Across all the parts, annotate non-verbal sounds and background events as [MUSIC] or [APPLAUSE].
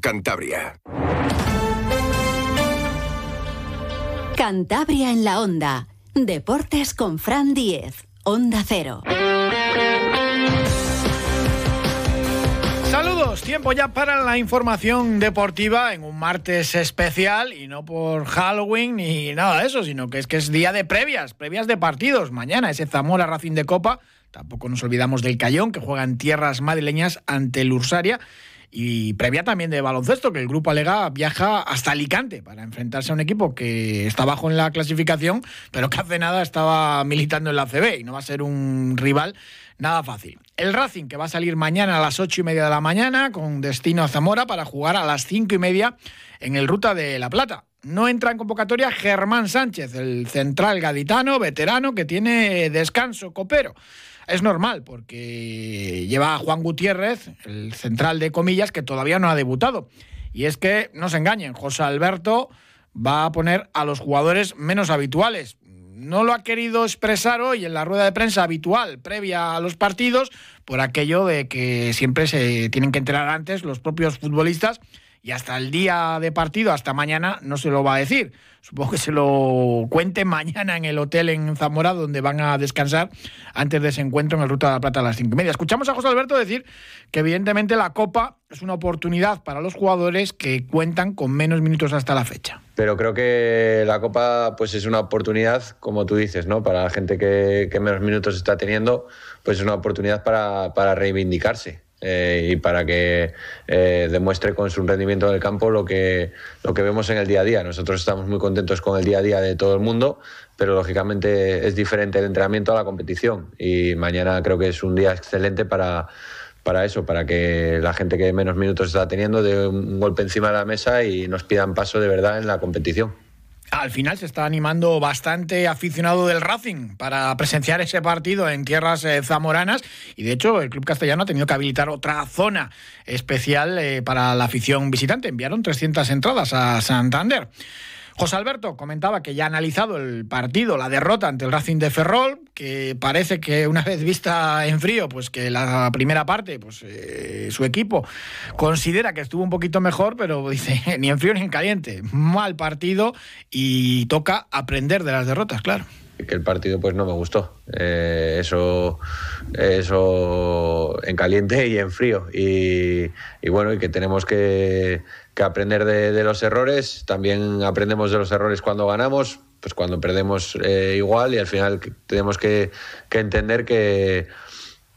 Cantabria. Cantabria en la onda. Deportes con Fran Diez. Onda Cero. Saludos, tiempo ya para la información deportiva en un martes especial y no por Halloween ni nada de eso, sino que es que es día de previas, previas de partidos. Mañana ese Zamora Racing de Copa, tampoco nos olvidamos del Cayón que juega en tierras madrileñas ante el Ursaria y previa también de baloncesto, que el grupo Alega viaja hasta Alicante para enfrentarse a un equipo que está bajo en la clasificación, pero que hace nada estaba militando en la CB y no va a ser un rival nada fácil. El Racing, que va a salir mañana a las ocho y media de la mañana, con destino a Zamora, para jugar a las cinco y media en el Ruta de La Plata. No entra en convocatoria Germán Sánchez, el central gaditano, veterano, que tiene descanso copero es normal, porque lleva a Juan Gutiérrez, el central de comillas, que todavía no ha debutado. Y es que, no se engañen, José Alberto va a poner a los jugadores menos habituales. No lo ha querido expresar hoy en la rueda de prensa habitual, previa a los partidos, por aquello de que siempre se tienen que enterar antes los propios futbolistas y hasta el día de partido, hasta mañana, no se lo va a decir. Supongo que se lo cuente mañana en el hotel en Zamora, donde van a descansar antes de ese encuentro en el Ruta de la Plata a las cinco y media. Escuchamos a José Alberto decir que evidentemente la Copa es una oportunidad para los jugadores que cuentan con menos minutos hasta la fecha. Pero creo que la Copa pues es una oportunidad, como tú dices, ¿no? Para la gente que, menos minutos está teniendo, pues es una oportunidad para, para reivindicarse eh, y para que eh, demuestre con su rendimiento en el campo lo que, lo que vemos en el día a día. Nosotros estamos muy contentos con el día a día de todo el mundo, pero lógicamente es diferente el entrenamiento a la competición y mañana creo que es un día excelente para, para eso, para que la gente que menos minutos está teniendo dé un golpe encima de la mesa y nos pidan paso de verdad en la competición al final se está animando bastante aficionado del Racing para presenciar ese partido en tierras eh, zamoranas y de hecho el club castellano ha tenido que habilitar otra zona especial eh, para la afición visitante. Enviaron 300 entradas a Santander. José Alberto comentaba que ya ha analizado el partido, la derrota ante el Racing de Ferrol, que parece que una vez vista en frío, pues que la primera parte, pues eh, su equipo considera que estuvo un poquito mejor, pero dice [LAUGHS] ni en frío ni en caliente, mal partido y toca aprender de las derrotas, claro que el partido pues no me gustó. Eh, eso, eso en caliente y en frío. Y, y bueno, y que tenemos que, aprender de, los errores. También aprendemos de los errores cuando ganamos, pues cuando perdemos eh, igual y al final tenemos que, entender que,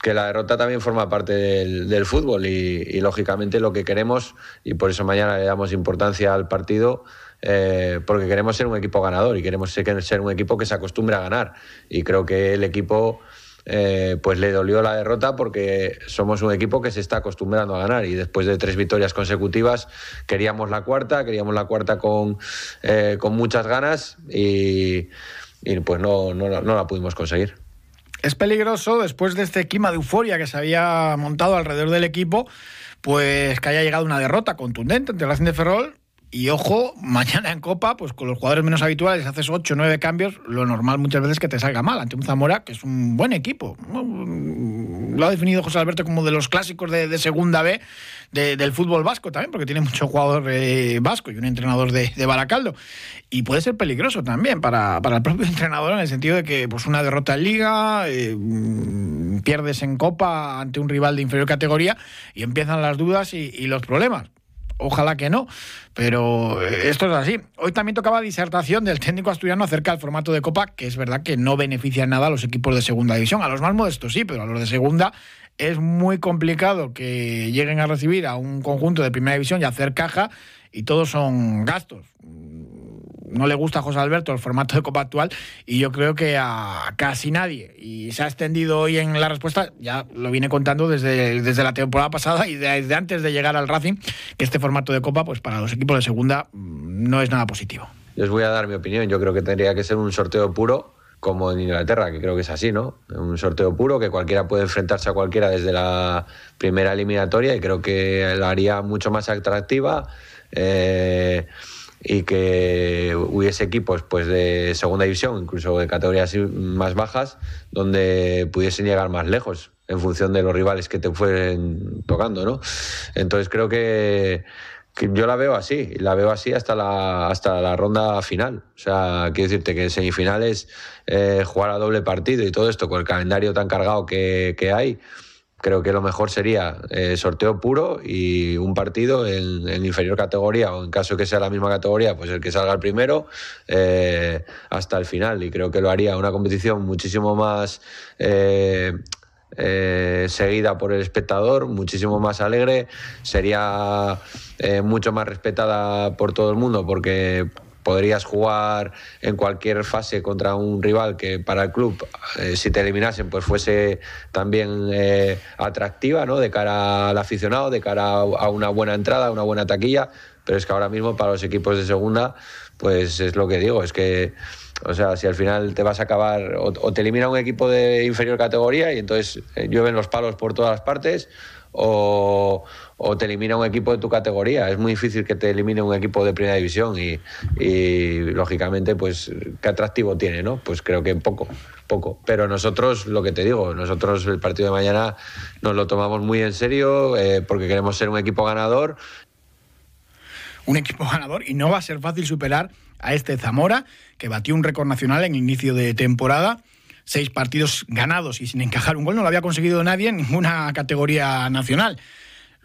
que, la derrota también forma parte del, fútbol y, lógicamente lo que queremos, y por eso mañana le damos importancia al partido, eh, porque queremos ser un equipo ganador y queremos ser un equipo que se acostumbre a ganar. Y creo que el equipo eh, pues le dolió la derrota porque somos un equipo que se está acostumbrando a ganar y después de tres victorias consecutivas queríamos la cuarta, queríamos la cuarta con, eh, con muchas ganas y, pues no, no, no la pudimos conseguir. Es peligroso después de este clima de euforia que se había montado alrededor del equipo, pues que haya llegado una derrota contundente ante el Racing de Ferrol y ojo, mañana en Copa, pues con los jugadores menos habituales haces 8 o 9 cambios, lo normal muchas veces es que te salga mal ante un Zamora, que es un buen equipo. Lo ha definido José Alberto como de los clásicos de, segunda B del fútbol vasco también, porque tiene mucho jugador eh, vasco y un entrenador de, Baracaldo. Y puede ser peligroso también para, el propio [LAUGHS] entrenador en el sentido de que pues una derrota en liga, eh, pierdes en Copa ante un rival de inferior categoría y empiezan las dudas y los problemas. Ojalá que no, pero eh, esto es así. Hoy también tocaba disertación del técnico asturiano acerca del formato de Copa, que es verdad que no beneficia en nada a los equipos de segunda división. A los más modestos sí, pero a los de segunda es muy complicado que lleguen a recibir a un conjunto de primera división y hacer caja, y todos son gastos no le gusta a José Alberto el formato de Copa actual y yo creo que a casi nadie. Y se ha extendido hoy en la respuesta, ya lo viene contando desde, desde la temporada pasada y desde antes de llegar al Racing, que este formato de Copa, pues para los equipos de segunda mm, no es nada positivo. Les voy a dar mi opinión. Yo creo que tendría que ser un sorteo puro como en Inglaterra, que creo que es así, ¿no? Un sorteo puro que cualquiera puede enfrentarse a cualquiera desde la primera eliminatoria y creo que la haría mucho más atractiva. Eh, y que hubiese equipos pues de segunda división, incluso de categorías más bajas, donde pudiesen llegar más lejos en función de los rivales que te fueren tocando, ¿no? Entonces creo que yo la veo así, la veo así hasta la, hasta la ronda final. O sea, quiero decirte que en semifinales eh, jugar a doble partido y todo esto con el calendario tan cargado que hay, creo que lo mejor sería eh, sorteo puro y un partido en, inferior categoría o en caso que sea la misma categoría, pues el que salga el primero eh, hasta el final. Y creo que lo haría una competición muchísimo más eh, seguida por el espectador, muchísimo más alegre, sería mucho más respetada por todo el mundo porque podrías jugar en cualquier fase contra un rival que para el club, eh, si te eliminasen, pues fuese también atractiva, ¿no? De cara al aficionado, de cara a una buena entrada, a una buena taquilla, pero es que ahora mismo para los equipos de segunda, pues es lo que digo, es que o sea, si al final te vas a acabar o, te elimina un equipo de inferior categoría y entonces eh, llueven los palos por todas las partes, o, te elimina un equipo de tu categoría. Es muy difícil que te elimine un equipo de primera división y, lógicamente, pues, ¿qué atractivo tiene? ¿no? Pues creo que poco, poco. Pero nosotros, lo que te digo, nosotros el partido de mañana nos lo tomamos muy en serio eh, porque queremos ser un equipo ganador. Un equipo ganador y no va a ser fácil superar a este Zamora, que batió un récord nacional en inicio de temporada. Seis partidos ganados y sin encajar un gol no lo había conseguido nadie en ninguna categoría nacional.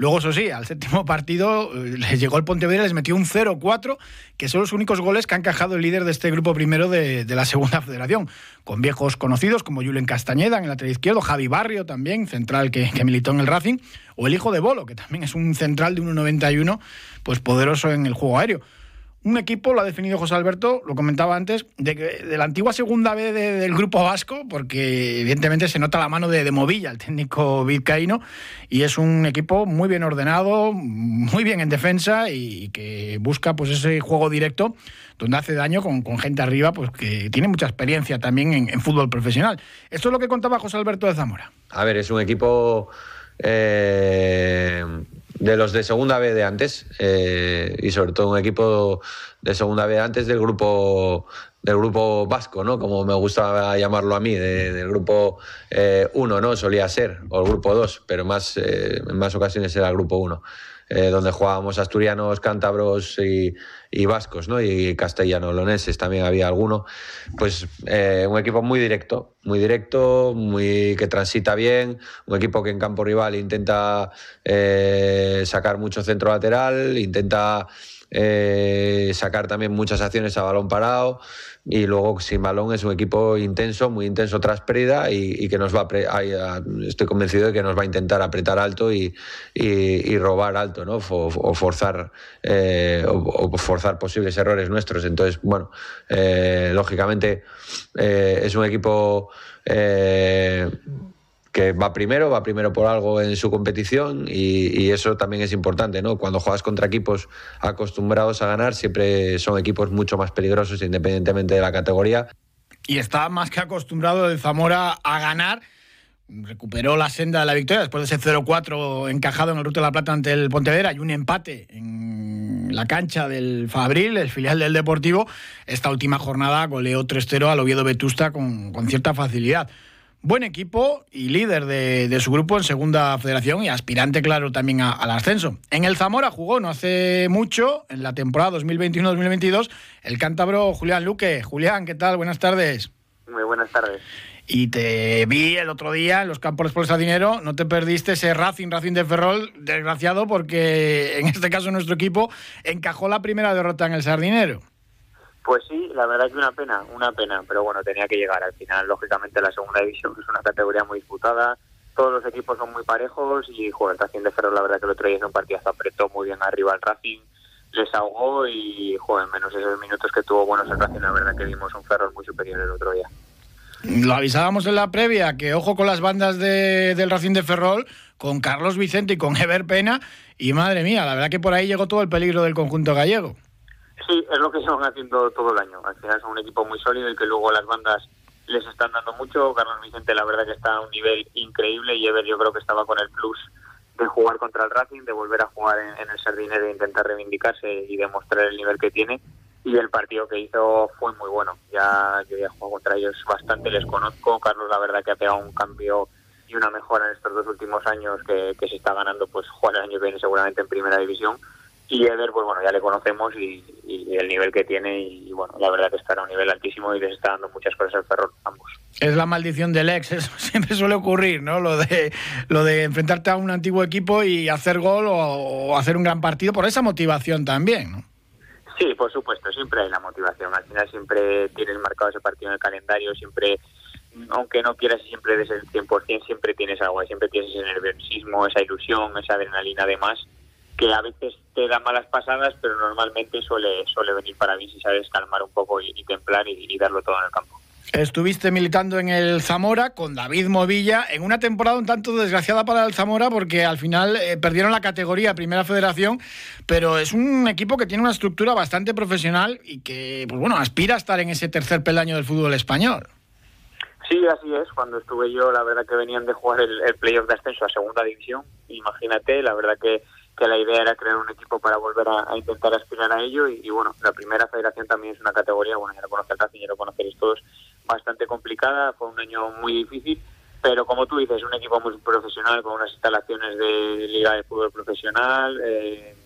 Luego, eso sí, al séptimo partido eh, les llegó el Pontevedra, les metió un 0-4, que son los únicos goles que ha encajado el líder de este grupo primero de, la segunda [LAUGHS] federación, con viejos conocidos como Julen Castañeda en el lateral izquierdo, Javi Barrio también, central que, que, militó en el Racing, o el hijo de Bolo, que también es un central de 1,91, pues poderoso en el juego aéreo un equipo, lo ha definido José Alberto, lo comentaba antes, de, la antigua segunda B del grupo vasco, porque evidentemente se nota la mano de, Movilla, el técnico vizcaíno, y es un equipo muy bien ordenado, muy bien en defensa y que busca pues ese juego directo donde hace daño con, gente arriba pues que tiene mucha experiencia también en, fútbol profesional. Esto es lo que contaba José Alberto de Zamora. A ver, es un equipo... Eh de los de segunda B de antes eh, y sobre todo un equipo de segunda B antes del grupo del grupo vasco, ¿no? Como me gusta llamarlo a mí, del grupo 1, eh, ¿no? Solía ser, o el grupo 2, pero más, eh, en más ocasiones era el grupo 1. Eh, donde jugábamos asturianos, cántabros y, vascos, ¿no? Y castellano-loneses también había alguno. Pues eh, un equipo muy directo, muy directo, muy que transita bien, un equipo que en campo rival intenta eh, sacar mucho centro lateral, intenta sacar también muchas acciones a balón parado y luego sin balón es un equipo intenso, muy intenso tras pérdida y, que nos va a, estoy convencido de que nos va a intentar apretar alto y, robar alto, ¿no? O, forzar eh, o, forzar posibles errores nuestros. Entonces, bueno, eh, lógicamente eh, es un equipo que va primero, va primero por algo en su competición y, eso también es importante, ¿no? Cuando juegas contra equipos acostumbrados a ganar, siempre son equipos mucho más peligrosos independientemente de la categoría. Y está más que acostumbrado el Zamora a ganar. Recuperó la senda de la victoria después de ese 0-4 encajado en el Ruta de la Plata ante el Pontevedra y un empate en la cancha del Fabril, el filial del Deportivo. Esta última jornada goleó 3-0 al Oviedo Vetusta con, con cierta facilidad buen equipo y líder de, su grupo en segunda federación y aspirante, claro, también al ascenso. En el Zamora jugó no hace mucho, en la temporada 2021-2022, el cántabro Julián Luque. Julián, ¿qué tal? Buenas tardes. Muy buenas tardes. Y te vi el otro día en los campos por dinero, no te perdiste ese Racing, Racing de Ferrol, desgraciado, porque en este caso nuestro equipo encajó la primera derrota en el Sardinero. Pues sí, la verdad que una pena, una pena, pero bueno, tenía que llegar al final. Lógicamente la segunda división es una categoría muy disputada, todos los equipos son muy parejos y joder, el Racing de Ferro la verdad que el otro día en un partido apretó muy bien arriba al Racing, les ahogó y joder, menos esos minutos que tuvo buenos el Racing, la verdad que vimos un Ferro muy superior el otro día. Lo avisábamos en la previa, que ojo con las bandas de, del Racing de Ferrol, con Carlos Vicente y con Ever Pena, y madre mía, la verdad que por ahí llegó todo el peligro del conjunto gallego. Sí, es lo que llevan haciendo todo el año. Al final son un equipo muy sólido y que luego las bandas les están dando mucho. Carlos Vicente la verdad que está a un nivel increíble y Ever yo creo que estaba con el plus de jugar contra el Racing, de volver a jugar en, el Sardinero e intentar reivindicarse y demostrar el nivel que tiene. Y el partido que hizo fue muy bueno. Ya yo ya jugado contra ellos bastante, les conozco. Carlos la verdad que ha pegado un cambio y una mejora en estos dos últimos años que, que se está ganando pues jugar el año que viene seguramente en primera división y Ever, pues bueno, ya le conocemos y, el nivel que tiene y, bueno, la verdad que está a un nivel altísimo y les está dando muchas cosas al Ferrol ambos. Es la maldición del ex, [LAUGHS] eso siempre suele ocurrir, ¿no? Lo de, lo de enfrentarte a un antiguo equipo y hacer gol o, hacer un gran partido por esa motivación también, ¿no? Sí, por supuesto, siempre hay la motivación. Al final siempre tienes marcado ese partido en el calendario, siempre, aunque no quieras siempre desde el 100%, siempre tienes algo, siempre tienes ese nerviosismo, esa ilusión, esa adrenalina además que a veces te da malas pasadas, pero normalmente suele, suele venir para mí si sabes calmar un poco y, templar y, darlo todo en el campo. Estuviste militando en el Zamora con David Movilla en una temporada un tanto desgraciada para el Zamora porque al final eh, perdieron la categoría Primera Federación, pero es un equipo que tiene una estructura bastante profesional y que, pues bueno, aspira a estar en ese tercer peldaño del fútbol español. Sí, así es. Cuando estuve yo, la verdad que venían de jugar el, el playoff de ascenso a segunda división. Imagínate, la verdad que que la idea era crear un equipo para volver a, intentar aspirar a ello y, bueno, la primera federación también es una categoría, bueno, ya lo conoce Racing, ya lo conoceréis todos, bastante complicada, fue un año muy difícil, pero como tú dices, un equipo muy profesional con unas instalaciones de liga de fútbol profesional, eh,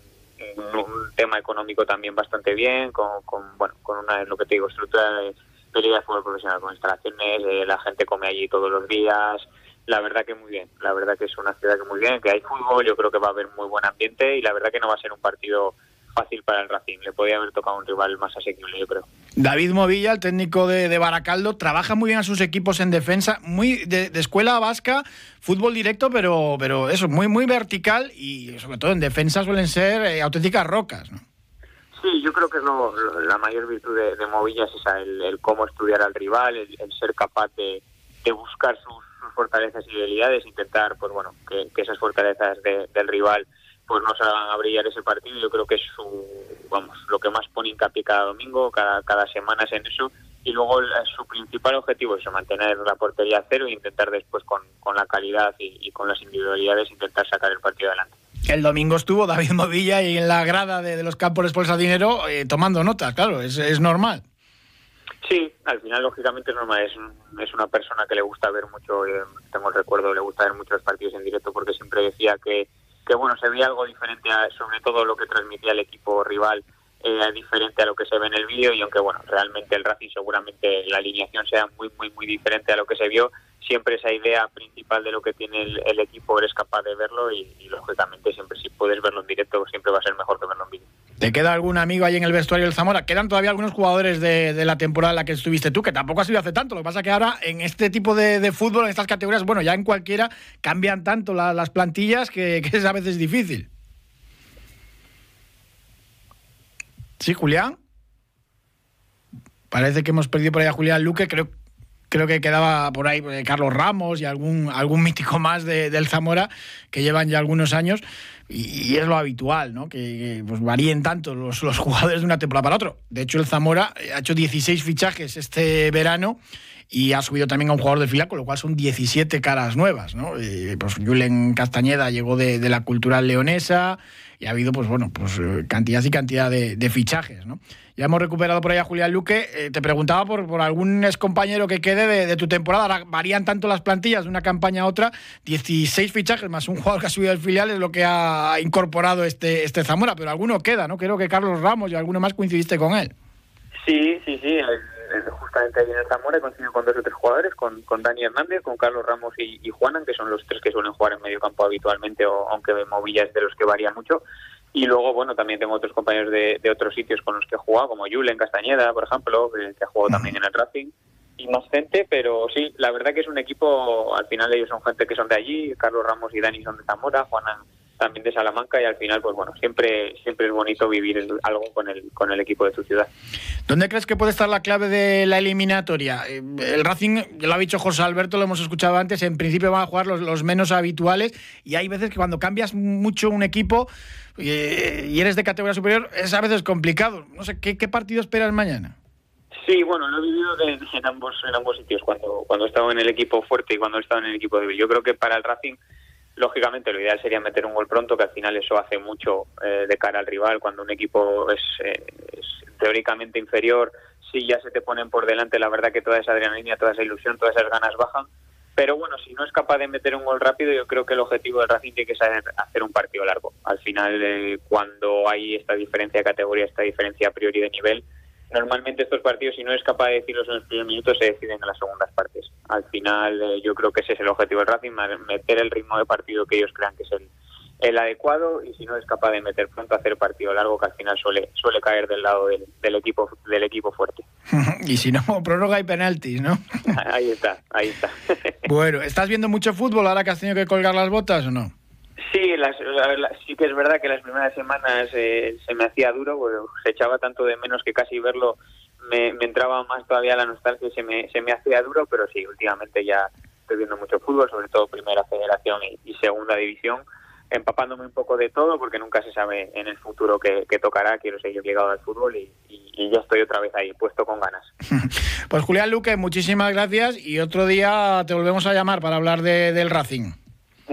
un tema económico también bastante bien, con, bueno, con una, lo que te digo, estructura de, liga de fútbol profesional, con instalaciones, eh, la gente come allí todos los días, la verdad que muy bien, la verdad que es una ciudad que muy bien, que hay fútbol, yo creo que va a haber muy buen ambiente y la verdad que no va a ser un partido fácil para el Racing, le podría haber tocado un rival más asequible, yo creo. David Movilla, el técnico de, Baracaldo, trabaja muy bien a sus equipos en defensa, muy de, escuela vasca, fútbol directo, pero, pero eso, muy, muy vertical y sobre todo en defensa suelen ser eh, auténticas rocas, ¿no? Sí, yo creo que es la mayor virtud de, Movilla es esa, el, cómo estudiar al rival, el, ser capaz de, de buscar sus fortalezas y debilidades, intentar, pues bueno, que, esas fortalezas del rival pues no se hagan brillar ese partido. Yo creo que es su, vamos, lo que más pone hincapié cada domingo, cada, cada semana es en eso. Y luego su principal objetivo es mantener la portería cero e intentar después con, con la calidad y, con las individualidades intentar sacar el partido adelante. El domingo estuvo David Movilla y en la grada de, los campos de Dinero eh, tomando notas, claro, es, es normal. Sí, al final lógicamente es normal, es, es una persona que le gusta ver mucho, eh, tengo el recuerdo, le gusta ver muchos partidos en directo porque siempre decía que, que bueno, se veía algo diferente, sobre todo lo que transmitía el equipo rival, eh, diferente a lo que se ve en el vídeo y aunque bueno, realmente el Racing seguramente la alineación sea muy, muy, muy diferente a lo que se vio, siempre esa idea principal de lo que tiene el, equipo eres capaz de verlo y, lógicamente siempre si puedes verlo en directo siempre va a ser mejor que verlo en vídeo. ¿Te queda algún amigo ahí en el vestuario del Zamora? Quedan todavía algunos jugadores de, la temporada en la que estuviste tú, que tampoco ha sido hace tanto. Lo que pasa que ahora en este tipo de, fútbol, en estas categorías, bueno, ya en cualquiera cambian tanto las plantillas [LAUGHS] que, es a veces difícil. ¿Sí, Julián? Parece que hemos perdido por ahí a Julián Luque. Creo, creo que quedaba por ahí eh, Carlos Ramos y algún, algún mítico más del Zamora que llevan ya algunos años y, es lo habitual, ¿no? Que, pues varíen tanto los, los, jugadores de una temporada para otra. De hecho, el Zamora ha hecho 16 fichajes este verano y ha subido también a un jugador de fila, con lo cual son 17 caras nuevas, ¿no? pues Julen Castañeda llegó de, la cultural leonesa y ha habido, pues bueno, pues eh, cantidad y cantidad de, fichajes, ¿no? Ya hemos recuperado por ahí a Julián Luque. Eh, te preguntaba por, por algún compañero que quede de, tu temporada. varían tanto las plantillas de una campaña a otra. 16 fichajes más un jugador que ha subido al filial es lo que ha incorporado este, este Zamora. Pero alguno queda, ¿no? Creo que Carlos Ramos y alguno más coincidiste con él. Sí, sí, sí. Justamente ahí en el Zamora coincidido con dos o tres jugadores, con, con Dani Hernández, con Carlos Ramos y, y Juanan, que son los tres que suelen jugar en medio campo habitualmente, o, aunque Movilla es de los que varían mucho. Y luego, bueno, también tengo otros compañeros de, otros sitios con los que he jugado, como Julen Castañeda, por ejemplo, que, ha jugado también en el Racing. Y más gente, pero sí, la verdad que es un equipo, al final ellos son gente que son de allí, Carlos Ramos y Dani son de Zamora, Juana también de Salamanca y al final pues bueno siempre siempre es bonito vivir algo con el con el equipo de tu ciudad ¿Dónde crees que puede estar la clave de la eliminatoria? Eh, el Racing, lo ha dicho José Alberto, lo hemos escuchado antes, en principio van a jugar los, los menos habituales y hay veces que cuando cambias mucho un equipo eh, y, eres de categoría superior es a veces complicado. No sé, ¿qué, qué partido esperas mañana? Sí, bueno, lo he vivido en, ambos, en ambos sitios, cuando, cuando he estado en el equipo fuerte y cuando he estado en el equipo débil. Yo creo que para el Racing lógicamente lo ideal sería meter un gol pronto, que al final eso hace mucho eh, de cara al rival. Cuando un equipo es, eh, es, teóricamente inferior, si ya se te ponen por delante, la verdad que toda esa adrenalina, toda esa ilusión, todas esas ganas bajan. Pero bueno, si no es capaz de meter un gol rápido, yo creo que el objetivo del Racing tiene que ser hacer un partido largo. Al final, eh, cuando hay esta diferencia de categoría, esta diferencia a priori de nivel, normalmente estos partidos, si no es capaz de decirlos en los primeros minutos, se deciden en las segundas partes. Al final, eh, yo creo que ese es el objetivo del Racing, meter el ritmo de partido que ellos crean que es el, el adecuado y si no es capaz de meter pronto hacer partido largo que al final suele suele caer del lado del, del equipo del equipo fuerte. [LAUGHS] Y si no prórroga y penaltis no [LAUGHS] ahí está ahí está. [LAUGHS] Bueno estás viendo mucho fútbol ahora que has tenido que colgar las botas o no Sí, las, sí que es verdad que las primeras semanas eh, se me hacía duro, se echaba tanto de menos que casi verlo me, entraba más todavía la nostalgia y se me, se me hacía duro, pero sí, últimamente ya estoy viendo mucho fútbol, sobre todo Primera Federación y Segunda División empapándome un poco de todo porque nunca se sabe en el futuro qué, tocará. Quiero seguir ligado al fútbol y, ya estoy otra vez ahí, puesto con ganas. [LAUGHS] Pues Julián Luque, muchísimas gracias y otro día te volvemos a llamar para hablar de, del Racing.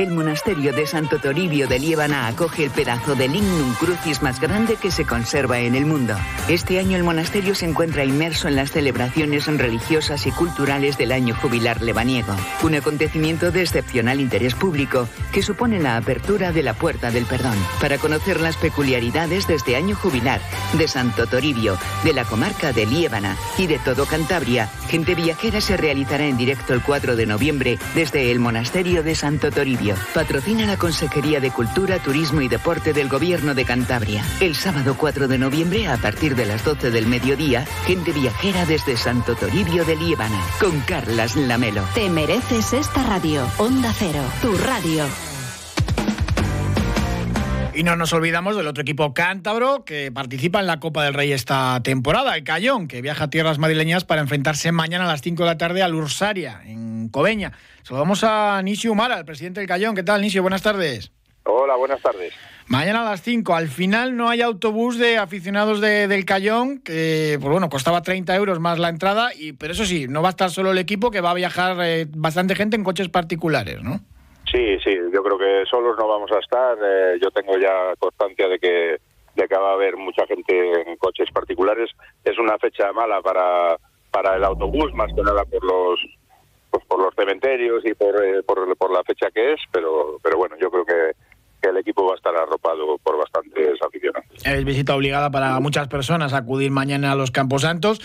El monasterio de Santo Toribio de Liébana acoge el pedazo de Lignum Crucis más grande que se conserva en el mundo. Este año el monasterio se encuentra inmerso en las celebraciones religiosas y culturales del año jubilar lebaniego, un acontecimiento de excepcional interés público que supone la apertura de la puerta del perdón. Para conocer las peculiaridades de este año jubilar de Santo Toribio, de la comarca de Liébana y de todo Cantabria, Gente Viajera se realizará en directo el 4 de noviembre desde el monasterio de Santo Toribio Patrocina la Consejería de Cultura, Turismo y Deporte del Gobierno de Cantabria. El sábado 4 de noviembre, a partir de las 12 del mediodía, gente viajera desde Santo Toribio de Líbana, con Carlas Lamelo. Te mereces esta radio. Onda Cero, tu radio. Y no nos olvidamos del otro equipo cántabro que participa en la Copa del Rey esta temporada, el Cayón, que viaja a tierras madrileñas para enfrentarse mañana a las 5 de la tarde al Ursaria, en Cobeña. Saludamos a Nisio Humara, el presidente del Cayón. ¿Qué tal, Nisio? Buenas tardes. Hola, buenas tardes. Mañana a las 5. Al final no hay autobús de aficionados del Cayón, que pues bueno, costaba 30 euros más la entrada, y, pero eso sí, no va a estar solo el equipo, que va a viajar eh, bastante gente en coches particulares, ¿no? Sí, sí, yo creo que solos no vamos a estar. Eh, yo tengo ya constancia de que, de que va a haber mucha gente en coches particulares. Es una fecha mala para, para el autobús, más que nada por los pues por los cementerios y por, eh, por, por, la fecha que es, pero, pero bueno, yo creo que, el equipo va a estar arropado por bastantes aficionados. Es visita obligada para muchas personas acudir mañana a los Campos Santos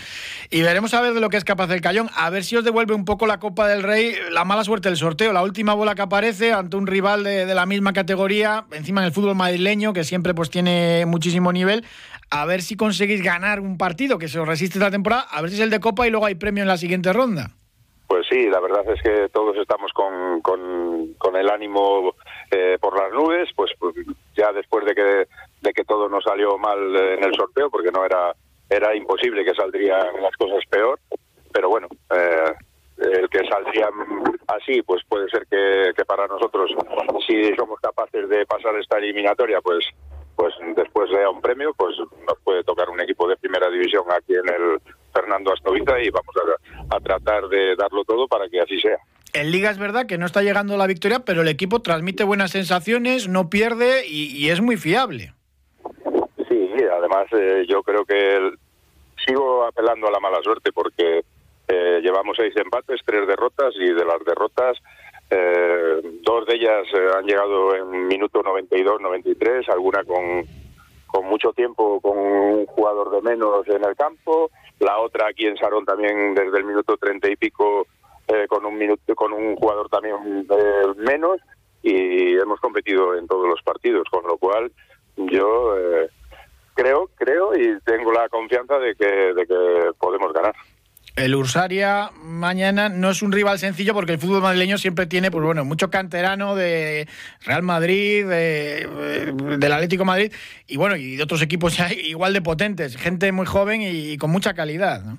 y veremos a ver de lo que es capaz el Cayón, a ver si os devuelve un poco la Copa del Rey, la mala suerte del sorteo, la última bola que aparece ante un rival de, de la misma categoría, encima en el fútbol madrileño, que siempre pues tiene muchísimo nivel, a ver si conseguís ganar un partido que se os resiste esta temporada, a ver si es el de Copa y luego hay premio en la siguiente ronda. Pues sí, la verdad es que todos estamos con, con, el ánimo eh, por las nubes, pues, pues, ya después de que, de que todo nos salió mal en el sorteo, porque no era, era imposible que saldrían las cosas peor, pero bueno, eh, el que saldría así, pues puede ser que, que para nosotros, si somos capaces de pasar esta eliminatoria, pues pues después sea un premio, pues nos puede tocar un equipo de primera división aquí en el Fernando Astovita y vamos a, tratar de darlo todo para que así sea. En Liga es verdad que no está llegando la victoria, pero el equipo transmite buenas sensaciones, no pierde y, es muy fiable. Sí, además eh, yo creo que sigo apelando a la mala suerte porque eh, llevamos seis empates, tres derrotas y de las derrotas eh, dos de ellas han llegado en minuto 92, 93, alguna con, con mucho tiempo con un jugador de menos en el campo la otra aquí en Sarón también desde el minuto treinta y pico eh, con un minuto con un jugador también eh, menos y hemos competido en todos los partidos con lo cual yo eh, creo creo y tengo la confianza de que de que podemos ganar el Ursaria mañana no es un rival sencillo porque el fútbol madrileño siempre tiene, pues bueno, mucho canterano de Real Madrid, de, del Atlético Madrid y bueno, y de otros equipos [LAUGHS] igual de potentes, gente muy joven y, con mucha calidad. ¿no?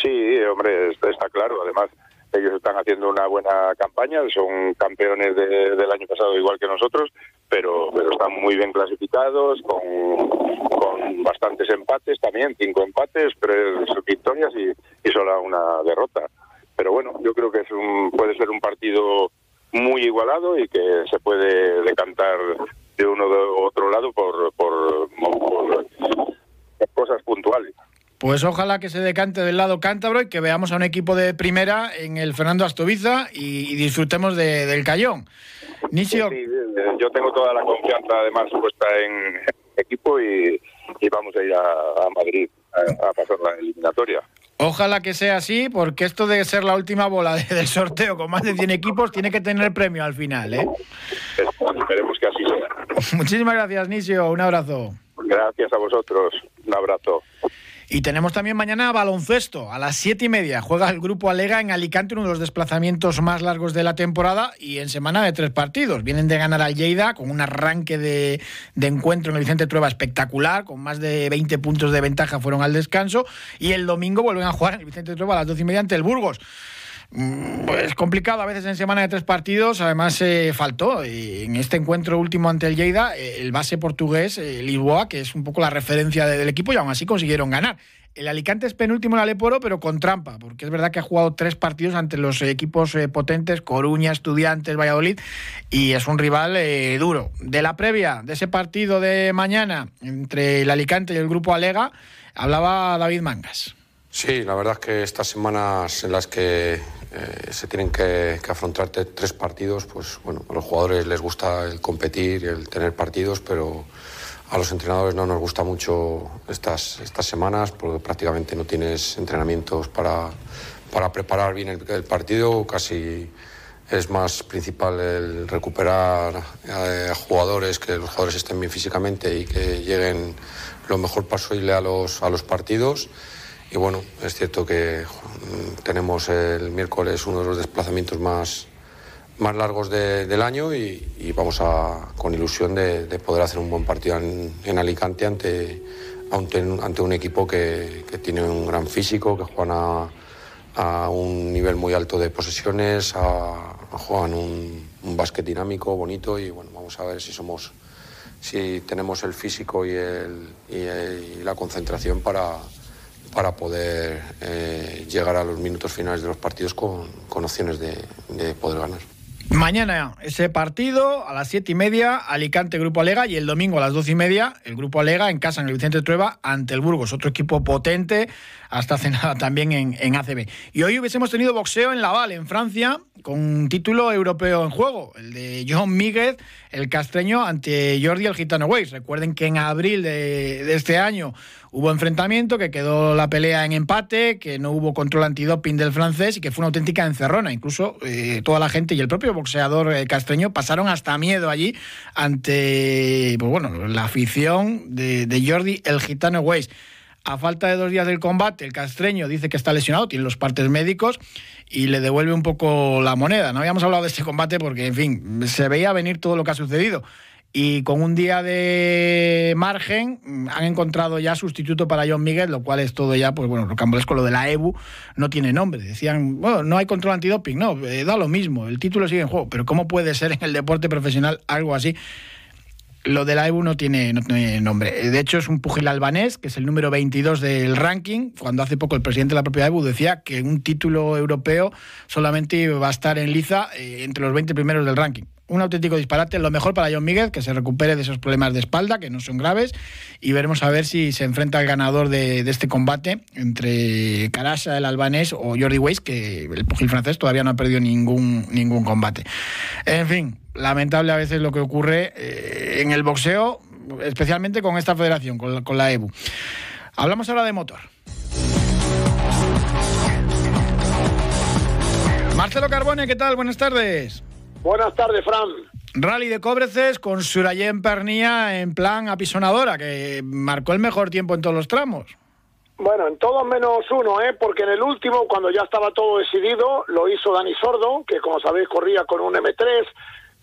Sí, hombre, está, claro. Además, ellos están haciendo una buena campaña, son campeones del año pasado igual que nosotros, pero, pero están muy bien clasificados, con, con bastantes empates también, cinco empates, tres victorias y, y solo una derrota. Pero bueno, yo creo que es un, puede ser un partido muy igualado y que se puede decantar de uno de otro lado por, por, por cosas puntuales. Pues ojalá que se decante del lado cántabro y que veamos a un equipo de primera en el Fernando Astoviza y, disfrutemos del Cayón. Nicio. Sí, yo tengo toda la confianza además puesta en equipo y, vamos a ir a, Madrid a, pasar la eliminatoria. Ojalá que sea así, porque esto de ser la última bola del sorteo con más de 100 equipos tiene que tener premio al final, ¿eh? Esperemos que así sea. [LAUGHS] Muchísimas gracias, Nisio. Un abrazo. Gracias a vosotros. Un abrazo. Y tenemos también mañana baloncesto a las siete y media. Juega el grupo Alega en Alicante, uno de los desplazamientos más largos de la temporada y en semana de tres partidos. Vienen de ganar al Lleida con un arranque de, encuentro en el Vicente Trueba espectacular, con más de 20 puntos de ventaja fueron al descanso. Y el domingo vuelven a jugar en el Vicente Trueba a las doce y media ante el Burgos. Mm, pues complicado a veces en semana de tres partidos. Además, eh, faltó en este encuentro último ante el Lleida el base portugués, el Lisboa, que es un poco la referencia del equipo, y aún así consiguieron ganar. El Alicante es penúltimo en Aleporo, pero con trampa, porque es verdad que ha jugado tres partidos ante los equipos eh, potentes, Coruña, Estudiantes, Valladolid, y es un rival eh, duro. De la previa de ese partido de mañana entre el Alicante y el grupo Alega, hablaba David Mangas. Sí, la verdad es que estas semanas en las que eh, se tienen que, afrontar tres partidos, pues bueno, a los jugadores les gusta el competir el tener partidos, pero a los entrenadores no nos gusta mucho estas, estas semanas porque prácticamente no tienes entrenamientos para, para preparar bien el, partido, casi es más principal el recuperar eh, a, jugadores, que los jugadores estén bien físicamente y que lleguen lo mejor posible a los, a los partidos. Y bueno, es cierto que mm, tenemos el miércoles uno de los desplazamientos más, más largos del año y, vamos a, con ilusión de, poder hacer un buen partido en, Alicante ante, ante, un equipo que, tiene un gran físico, que juega a, un nivel muy alto de posesiones, a, juegan un, un básquet dinámico, bonito y bueno, vamos a ver si somos si tenemos el físico y, el, y la concentración para para poder eh, llegar a los minutos finales de los partidos con, opciones de, poder ganar. Mañana ese partido a las siete y media, Alicante Grupo Alega, y el domingo a las doce y media, el Grupo Alega en casa en el Vicente Trueba ante el Burgos, otro equipo potente, hasta hace [LAUGHS] nada también en, ACB. Y hoy hubiésemos tenido boxeo en Laval, en Francia, con un título europeo en juego, el de John Míguez, el castreño, ante Jordi el Gitano Weiss. Recuerden que en abril de, este año hubo enfrentamiento, que quedó la pelea en empate, que no hubo control antidoping del francés y que fue una auténtica encerrona. Incluso eh, toda la gente y el propio boxeador eh, castreño pasaron hasta miedo allí ante pues bueno, la afición de, Jordi el Gitano Weiss. A falta de dos días del combate, el castreño dice que está lesionado, tiene los partes médicos y le devuelve un poco la moneda. No habíamos hablado de este combate porque, en fin, se veía venir todo lo que ha sucedido. Y con un día de margen han encontrado ya sustituto para John Miguel, lo cual es todo ya, pues bueno, con lo de la EBU no tiene nombre. Decían, bueno, no hay control antidoping, no, eh, da lo mismo, el título sigue en juego. Pero ¿cómo puede ser en el deporte profesional algo así? Lo de la EBU no tiene, nombre. De hecho, es un pugil albanés, que es el número 22 del ranking. Cuando hace poco el presidente de la propia EBU decía que un título europeo solamente va a estar en liza eh, entre los 20 primeros del ranking. Un auténtico disparate. Lo mejor para John Miguel, que se recupere de esos problemas de espalda, que no son graves. Y veremos a ver si se enfrenta al ganador de, este combate entre Karasa, el albanés, o Jordi Weiss, que el pugil francés todavía no ha perdido ningún, ningún combate. En fin, lamentable a veces lo que ocurre eh, en el boxeo, especialmente con esta federación, con la, EBU. Hablamos ahora de motor. Marcelo Carbone, ¿qué tal? Buenas tardes. Buenas tardes, Fran. Rally de Cobreces con Surayen Pernía en plan apisonadora, que marcó el mejor tiempo en todos los tramos. Bueno, en todos menos uno, ¿eh? porque en el último, cuando ya estaba todo decidido, lo hizo Dani Sordo, que como sabéis corría con un M3,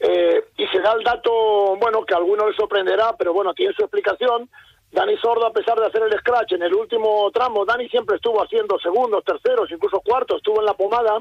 eh, y se da el dato, bueno, que a algunos les sorprenderá, pero bueno, tiene su explicación. Dani Sordo, a pesar de hacer el scratch en el último tramo, Dani siempre estuvo haciendo segundos, terceros, incluso cuartos, estuvo en la pomada,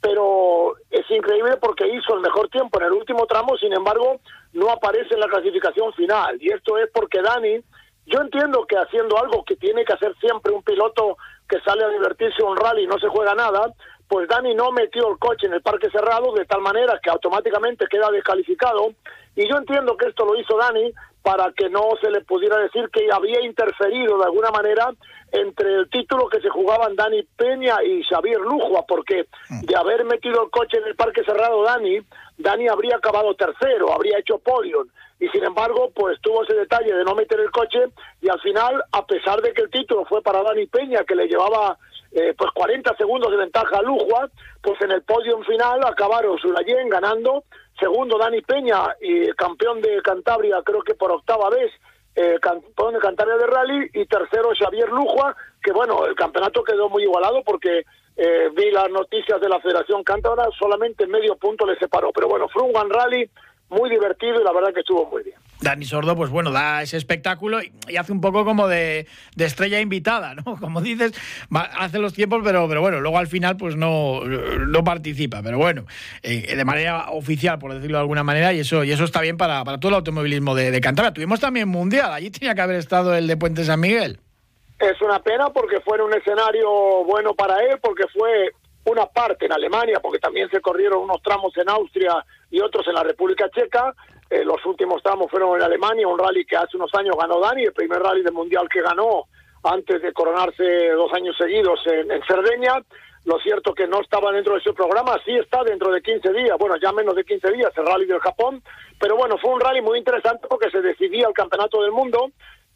pero es increíble porque hizo el mejor tiempo en el último tramo, sin embargo, no aparece en la clasificación final. Y esto es porque Dani, yo entiendo que haciendo algo que tiene que hacer siempre un piloto que sale a divertirse un rally y no se juega nada, pues Dani no metió el coche en el parque cerrado de tal manera que automáticamente queda descalificado. Y yo entiendo que esto lo hizo Dani para que no se le pudiera decir que había interferido de alguna manera entre el título que se jugaban Dani Peña y Xavier Lujua, porque de haber metido el coche en el parque cerrado Dani, Dani habría acabado tercero, habría hecho podium, y sin embargo, pues tuvo ese detalle de no meter el coche, y al final, a pesar de que el título fue para Dani Peña, que le llevaba eh, pues 40 segundos de ventaja a Lujua, pues en el podium final acabaron Sulayén ganando, segundo Dani Peña y campeón de Cantabria creo que por octava vez, eh, campeón de Cantabria de Rally y tercero Xavier Lujua, que bueno, el campeonato quedó muy igualado porque eh, vi las noticias de la Federación Cántabra, solamente medio punto le separó, pero bueno, fue un One Rally muy divertido y la verdad que estuvo muy bien. Dani Sordo, pues bueno, da ese espectáculo y, hace un poco como de, estrella invitada, ¿no? [LAUGHS] Como dices, hace los tiempos, pero, pero bueno, luego al final pues no, no participa. Pero bueno, eh, de manera oficial, por decirlo de alguna manera, y eso, y eso está bien para, para todo el automovilismo de, de Cantabria. Tuvimos también Mundial, allí tenía que haber estado el de Puente San Miguel. Es una pena porque fue un escenario bueno para él, porque fue una parte en Alemania, porque también se corrieron unos tramos en Austria y otros en la República Checa. Eh, los últimos tramos fueron en Alemania, un rally que hace unos años ganó Dani, el primer rally del Mundial que ganó antes de coronarse dos años seguidos en, en Cerdeña. Lo cierto que no estaba dentro de ese programa, sí está dentro de 15 días, bueno, ya menos de 15 días, el rally del Japón, pero bueno, fue un rally muy interesante porque se decidía el campeonato del mundo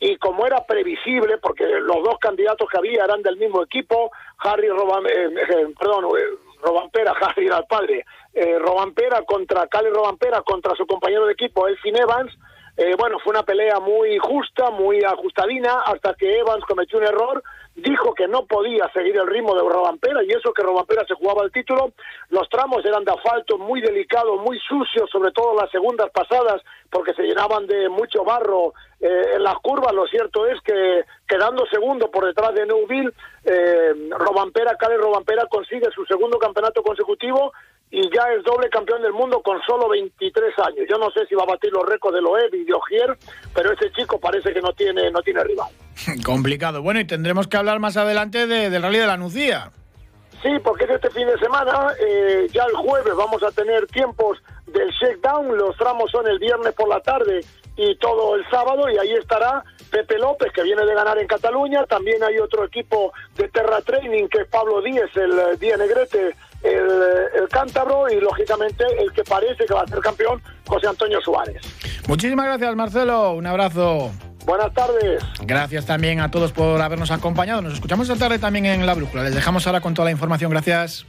y como era previsible, porque los dos candidatos que había eran del mismo equipo, Harry Roban, eh, eh, perdón, eh, Robampera, Harry [LAUGHS] era el padre, eh, Robampera contra Cali Robampera contra su compañero de equipo, Elfin Evans, eh, bueno, fue una pelea muy justa, muy ajustadina, hasta que Evans cometió un error, dijo que no podía seguir el ritmo de Robampera, y eso que Robampera se jugaba el título, los tramos eran de asfalto muy delicados, muy sucios, sobre todo las segundas pasadas, porque se llenaban de mucho barro eh, en las curvas, lo cierto es que quedando segundo por detrás de Neuville, eh, Robampera, Cali Robampera consigue su segundo campeonato consecutivo, y ya es doble campeón del mundo con solo 23 años. Yo no sé si va a batir los récords de Loeb y de Ogier, pero ese chico parece que no tiene, no tiene rival. [LAUGHS] Complicado. Bueno, y tendremos que hablar más adelante del Rally de la Nucía. Sí, porque es este fin de semana, eh, ya el jueves vamos a tener tiempos del shakedown, los tramos son el viernes por la tarde y todo el sábado, y ahí estará Pepe López, que viene de ganar en Cataluña, también hay otro equipo de Terra Training, que es Pablo Díez, el eh, Díaz Negrete, el, cántabro y lógicamente el que parece que va a ser campeón, José Antonio Suárez. Muchísimas gracias Marcelo, un abrazo. Buenas tardes. Gracias también a todos por habernos acompañado. Nos escuchamos esta tarde también en La Brújula. Les dejamos ahora con toda la información. Gracias.